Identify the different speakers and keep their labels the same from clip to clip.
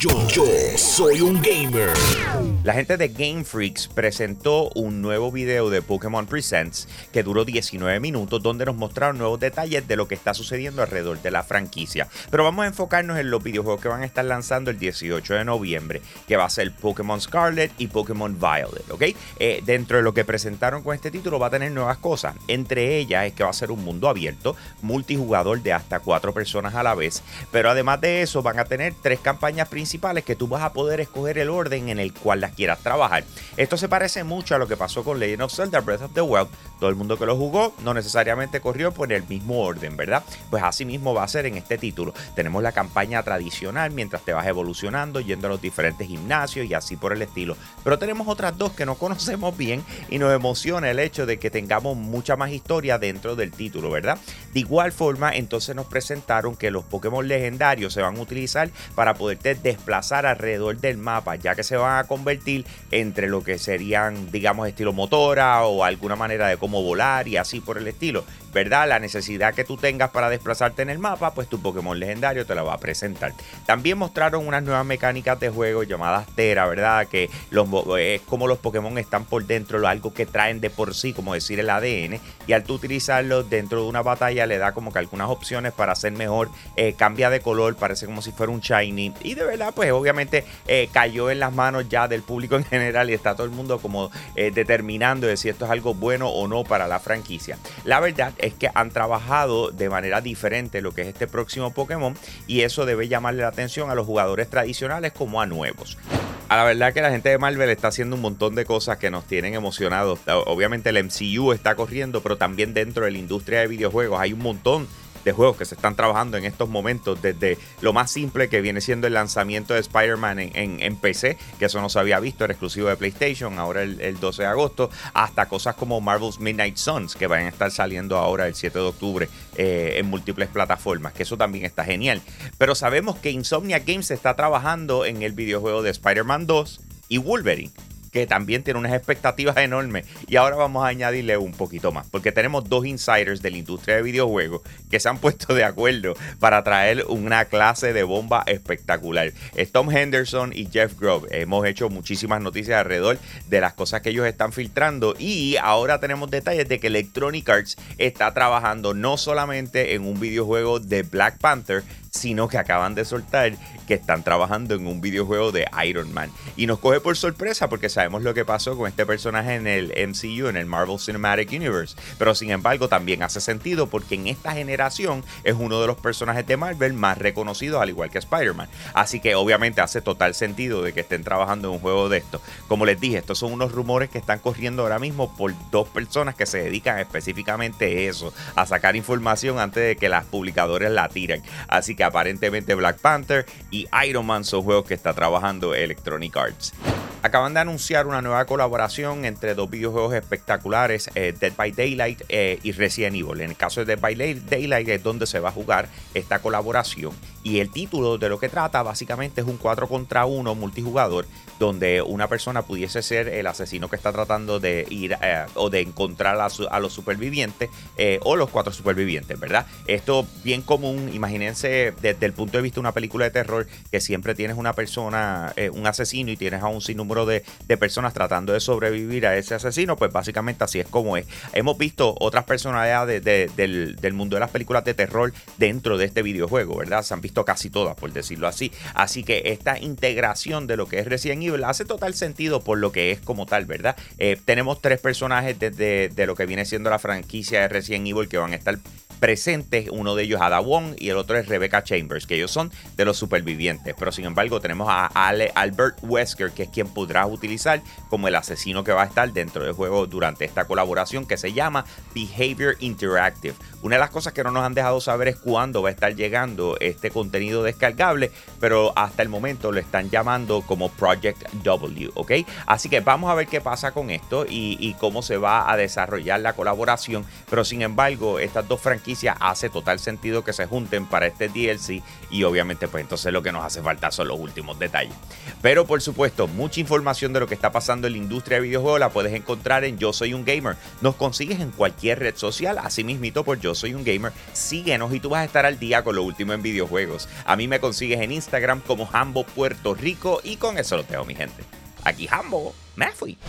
Speaker 1: Yo, soy un gamer.
Speaker 2: La gente de Game Freaks presentó un nuevo video de Pokémon Presents que duró 19 minutos donde nos mostraron nuevos detalles de lo que está sucediendo alrededor de la franquicia. Pero vamos a enfocarnos en los videojuegos que van a estar lanzando el 18 de noviembre, que va a ser Pokémon Scarlet y Pokémon Violet, ¿ok? Eh, dentro de lo que presentaron con este título va a tener nuevas cosas. Entre ellas es que va a ser un mundo abierto, multijugador de hasta cuatro personas a la vez. Pero además de eso van a tener tres campañas principales que tú vas a poder escoger el orden en el cual las quieras trabajar. Esto se parece mucho a lo que pasó con Legend of Zelda Breath of the Wild. Todo el mundo que lo jugó no necesariamente corrió por el mismo orden, ¿verdad? Pues así mismo va a ser en este título. Tenemos la campaña tradicional mientras te vas evolucionando, yendo a los diferentes gimnasios y así por el estilo. Pero tenemos otras dos que no conocemos bien y nos emociona el hecho de que tengamos mucha más historia dentro del título, ¿verdad? De igual forma, entonces nos presentaron que los Pokémon legendarios se van a utilizar para poderte desplazar alrededor del mapa, ya que se van a convertir entre lo que serían, digamos, estilo motora o alguna manera de cómo volar y así por el estilo. ¿Verdad? La necesidad que tú tengas para desplazarte en el mapa, pues tu Pokémon legendario te la va a presentar. También mostraron unas nuevas mecánicas de juego llamadas Tera, ¿verdad? Que los, es como los Pokémon están por dentro, algo que traen de por sí, como decir el ADN, y al tú utilizarlos dentro de una batalla le da como que algunas opciones para hacer mejor, eh, cambia de color, parece como si fuera un shiny, y de verdad, pues obviamente eh, cayó en las manos ya del público en general y está todo el mundo como eh, determinando de si esto es algo bueno o no para la franquicia. La verdad es que han trabajado de manera diferente lo que es este próximo Pokémon y eso debe llamarle la atención a los jugadores tradicionales como a nuevos. A la verdad que la gente de Marvel está haciendo un montón de cosas que nos tienen emocionados. Obviamente el MCU está corriendo, pero también dentro de la industria de videojuegos hay un montón de juegos que se están trabajando en estos momentos, desde lo más simple que viene siendo el lanzamiento de Spider-Man en, PC, que eso no se había visto, era exclusivo de PlayStation, ahora el, 12 de agosto, hasta cosas como Marvel's Midnight Suns, que van a estar saliendo ahora el 7 de octubre eh, en múltiples plataformas, que eso también está genial. Pero sabemos que Insomnia Games está trabajando en el videojuego de Spider-Man 2 y Wolverine que también tiene unas expectativas enormes. Y ahora vamos a añadirle un poquito más, porque tenemos dos insiders de la industria de videojuegos que se han puesto de acuerdo para traer una clase de bomba espectacular. Es Tom Henderson y Jeff Grove. Hemos hecho muchísimas noticias alrededor de las cosas que ellos están filtrando y ahora tenemos detalles de que Electronic Arts está trabajando no solamente en un videojuego de Black Panther, sino que acaban de soltar que están trabajando en un videojuego de Iron Man. Y nos coge por sorpresa porque sabemos lo que pasó con este personaje en el MCU, en el Marvel Cinematic Universe. Pero sin embargo también hace sentido porque en esta generación es uno de los personajes de Marvel más reconocidos, al igual que Spider-Man. Así que obviamente hace total sentido de que estén trabajando en un juego de esto. Como les dije, estos son unos rumores que están corriendo ahora mismo por dos personas que se dedican específicamente a eso, a sacar información antes de que las publicadoras la tiren. Así que aparentemente Black Panther y Iron Man son juegos que está trabajando Electronic Arts. Acaban de anunciar una nueva colaboración entre dos videojuegos espectaculares, eh, Dead by Daylight eh, y Resident Evil. En el caso de Dead by Daylight es donde se va a jugar esta colaboración. Y el título de lo que trata básicamente es un 4 contra 1 multijugador, donde una persona pudiese ser el asesino que está tratando de ir eh, o de encontrar a, los supervivientes o los cuatro supervivientes, ¿verdad? Esto bien común, imagínense desde el punto de vista de una película de terror que siempre tienes una persona, un asesino y tienes a un sinnúmero número de, personas tratando de sobrevivir a ese asesino, pues básicamente así es como es. Hemos visto otras personalidades del, mundo de las películas de terror dentro de este videojuego, ¿verdad? Se han visto casi todas, por decirlo así. Así que esta integración de lo que es Resident Evil hace total sentido por lo que es como tal, ¿verdad? Eh, tenemos tres personajes de, de lo que viene siendo la franquicia de Resident Evil que van a estar presentes. Uno de ellos Ada Wong y el otro es Rebecca Chambers, que ellos son de los supervivientes. Pero sin embargo, tenemos a Albert Wesker, que es quien podrás utilizar como el asesino que va a estar dentro del juego durante esta colaboración que se llama Behavior Interactive. Una de las cosas que no nos han dejado saber es cuándo va a estar llegando este contenido descargable, pero hasta el momento lo están llamando como Project W, ¿ok? Así que vamos a ver qué pasa con esto y, y cómo se va a desarrollar la colaboración. Pero sin embargo, estas dos franquicias hace total sentido que se junten para este DLC y obviamente pues entonces lo que nos hace falta son los últimos detalles. Pero por supuesto, mucha información de lo que está pasando en la industria de videojuegos la puedes encontrar en Yo Soy un Gamer. Nos consigues en cualquier red social, así mismito por Yo Soy un Gamer. Síguenos y tú vas a estar al día con lo último en videojuegos. A mí me consigues en Instagram como Hambo Puerto Rico y con eso lo tengo mi gente. Aquí Hambo, me fui.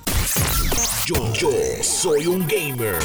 Speaker 1: Yo, soy un gamer.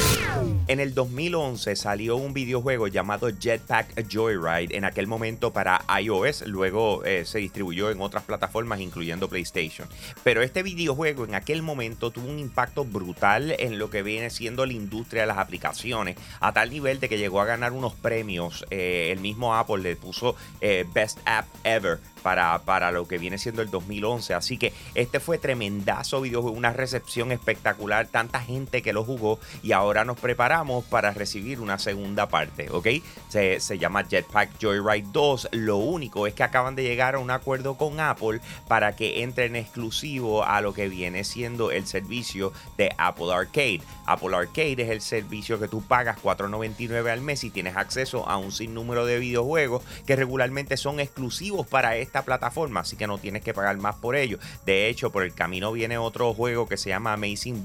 Speaker 2: En el 2011 salió un videojuego llamado Jetpack Joyride, en aquel momento para iOS, luego eh, se distribuyó en otras plataformas incluyendo PlayStation. Pero este videojuego en aquel momento tuvo un impacto brutal en lo que viene siendo la industria de las aplicaciones, a tal nivel de que llegó a ganar unos premios. Eh, el mismo Apple le puso eh, Best App Ever para, para, lo que viene siendo el 2011. Así que este fue tremendazo videojuego, una recepción espectacular, tanta gente que lo jugó y ahora nos preparamos para recibir una segunda parte, ¿ok? Se, llama Jetpack Joyride 2. Lo único es que acaban de llegar a un acuerdo con Apple para que entre en exclusivo a lo que viene siendo el servicio de Apple Arcade. Apple Arcade es el servicio que tú pagas 4.99 al mes y tienes acceso a un sinnúmero de videojuegos que regularmente son exclusivos para esta plataforma, así que no tienes que pagar más por ello. De hecho, por el camino viene otro juego que se llama Amazing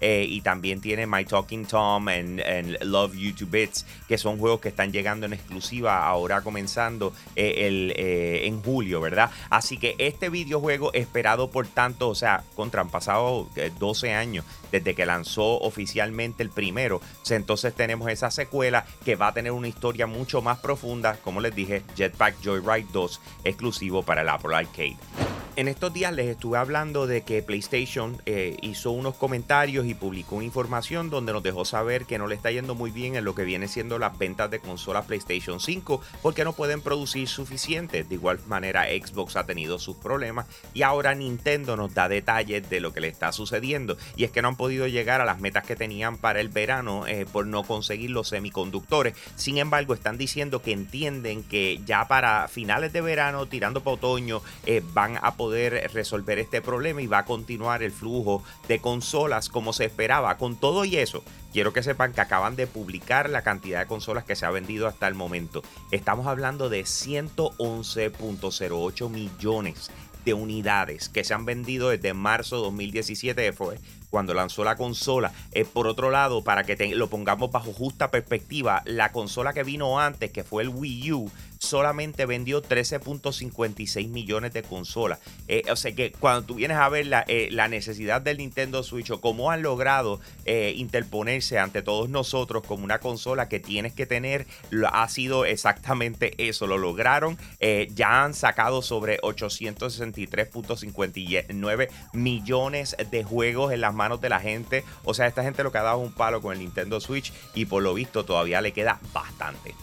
Speaker 2: Eh, y también tiene My Talking Tom and, Love You to Bits, que son juegos que están llegando en exclusiva ahora comenzando eh, el, eh, en julio, ¿verdad? Así que este videojuego esperado por tanto, o sea, contra han pasado 12 años desde que lanzó oficialmente el primero. Entonces tenemos esa secuela que va a tener una historia mucho más profunda, como les dije, Jetpack Joyride 2, exclusivo para el Apple Arcade. En estos días les estuve hablando de que PlayStation eh, hizo unos comentarios y publicó información donde nos dejó saber que no le está yendo muy bien en lo que viene siendo las ventas de consolas PlayStation 5 porque no pueden producir suficiente. De igual manera Xbox ha tenido sus problemas y ahora Nintendo nos da detalles de lo que le está sucediendo y es que no han podido llegar a las metas que tenían para el verano eh, por no conseguir los semiconductores. Sin embargo están diciendo que entienden que ya para finales de verano tirando para otoño eh, van a poder resolver este problema y va a continuar el flujo de consolas como se esperaba. Con todo y eso, quiero que sepan que acaban de publicar la cantidad de consolas que se ha vendido hasta el momento. Estamos hablando de 111.08 millones de unidades que se han vendido desde marzo de 2017, fue cuando lanzó la consola. Eh, por otro lado, para que lo pongamos bajo justa perspectiva, la consola que vino antes, que fue el Wii U, solamente vendió 13.56 millones de consolas. Eh, o sea que cuando tú vienes a ver la, eh, necesidad del Nintendo Switch o cómo han logrado eh, interponerse ante todos nosotros como una consola que tienes que tener, ha sido exactamente eso. Lo lograron. ya han sacado sobre 863.59 millones de juegos en las manos de la gente. O sea, esta gente lo que ha dado un palo con el Nintendo Switch y por lo visto todavía le queda bastante.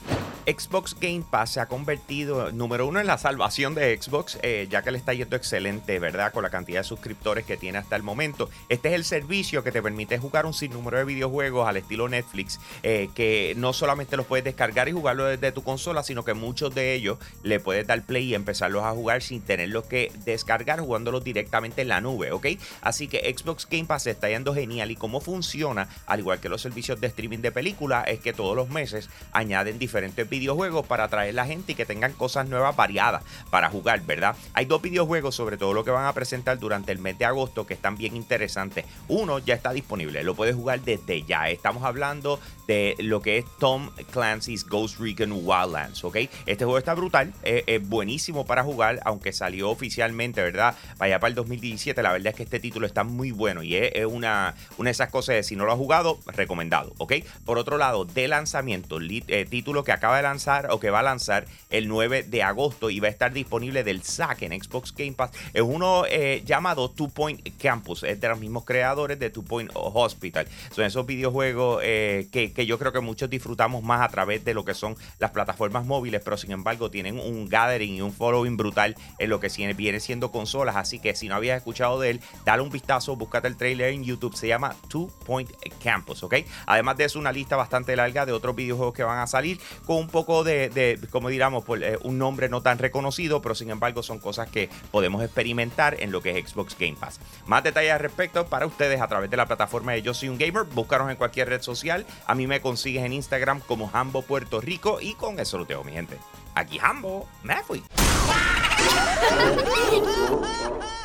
Speaker 2: Xbox Game Pass se ha convertido, número uno, en la salvación de Xbox, eh, ya que le está yendo excelente, ¿verdad? Con la cantidad de suscriptores que tiene hasta el momento. Este es el servicio que te permite jugar un sinnúmero de videojuegos al estilo Netflix, eh, que no solamente los puedes descargar y jugarlo desde tu consola, sino que muchos de ellos le puedes dar play y empezarlos a jugar sin tenerlos que descargar, jugándolos directamente en la nube, ¿ok? Así que Xbox Game Pass está yendo genial y cómo funciona, al igual que los servicios de streaming de películas, es que todos los meses añaden diferentes videojuegos para atraer la gente y que tengan cosas nuevas variadas para jugar, ¿verdad? Hay dos videojuegos, sobre todo lo que van a presentar durante el mes de agosto, que están bien interesantes. Uno ya está disponible, lo puedes jugar desde ya. Estamos hablando de lo que es Tom Clancy's Ghost Recon Wildlands, ¿ok? Este juego está brutal, es, buenísimo para jugar, aunque salió oficialmente, ¿verdad? Vaya para el 2017, la verdad es que este título está muy bueno y es, una, una de esas cosas de si no lo has jugado, recomendado, ¿ok? Por otro lado, de lanzamiento, eh, título que acaba de lanzar o que va a lanzar el 9 de agosto y va a estar disponible del SAC en Xbox Game Pass. Es uno eh, llamado Two Point Campus, es de los mismos creadores de Two Point Hospital. Son esos videojuegos eh, que, que yo creo que muchos disfrutamos más a través de lo que son las plataformas móviles, pero sin embargo tienen un gathering y un following brutal en lo que viene siendo consolas. Así que si no habías escuchado de él, dale un vistazo, búscate el trailer en YouTube. Se llama Two Point Campus, ¿ok? Además de eso, una lista bastante larga de otros videojuegos que van a salir con poco de, como diríamos, por, eh, un nombre no tan reconocido, pero sin embargo son cosas que podemos experimentar en lo que es Xbox Game Pass. Más detalles al respecto para ustedes a través de la plataforma de Yo Soy Un Gamer. Búscanos en cualquier red social. A mí me consigues en Instagram como Jambo Puerto Rico y con eso lo tengo, mi gente. Aquí Jambo, me fui.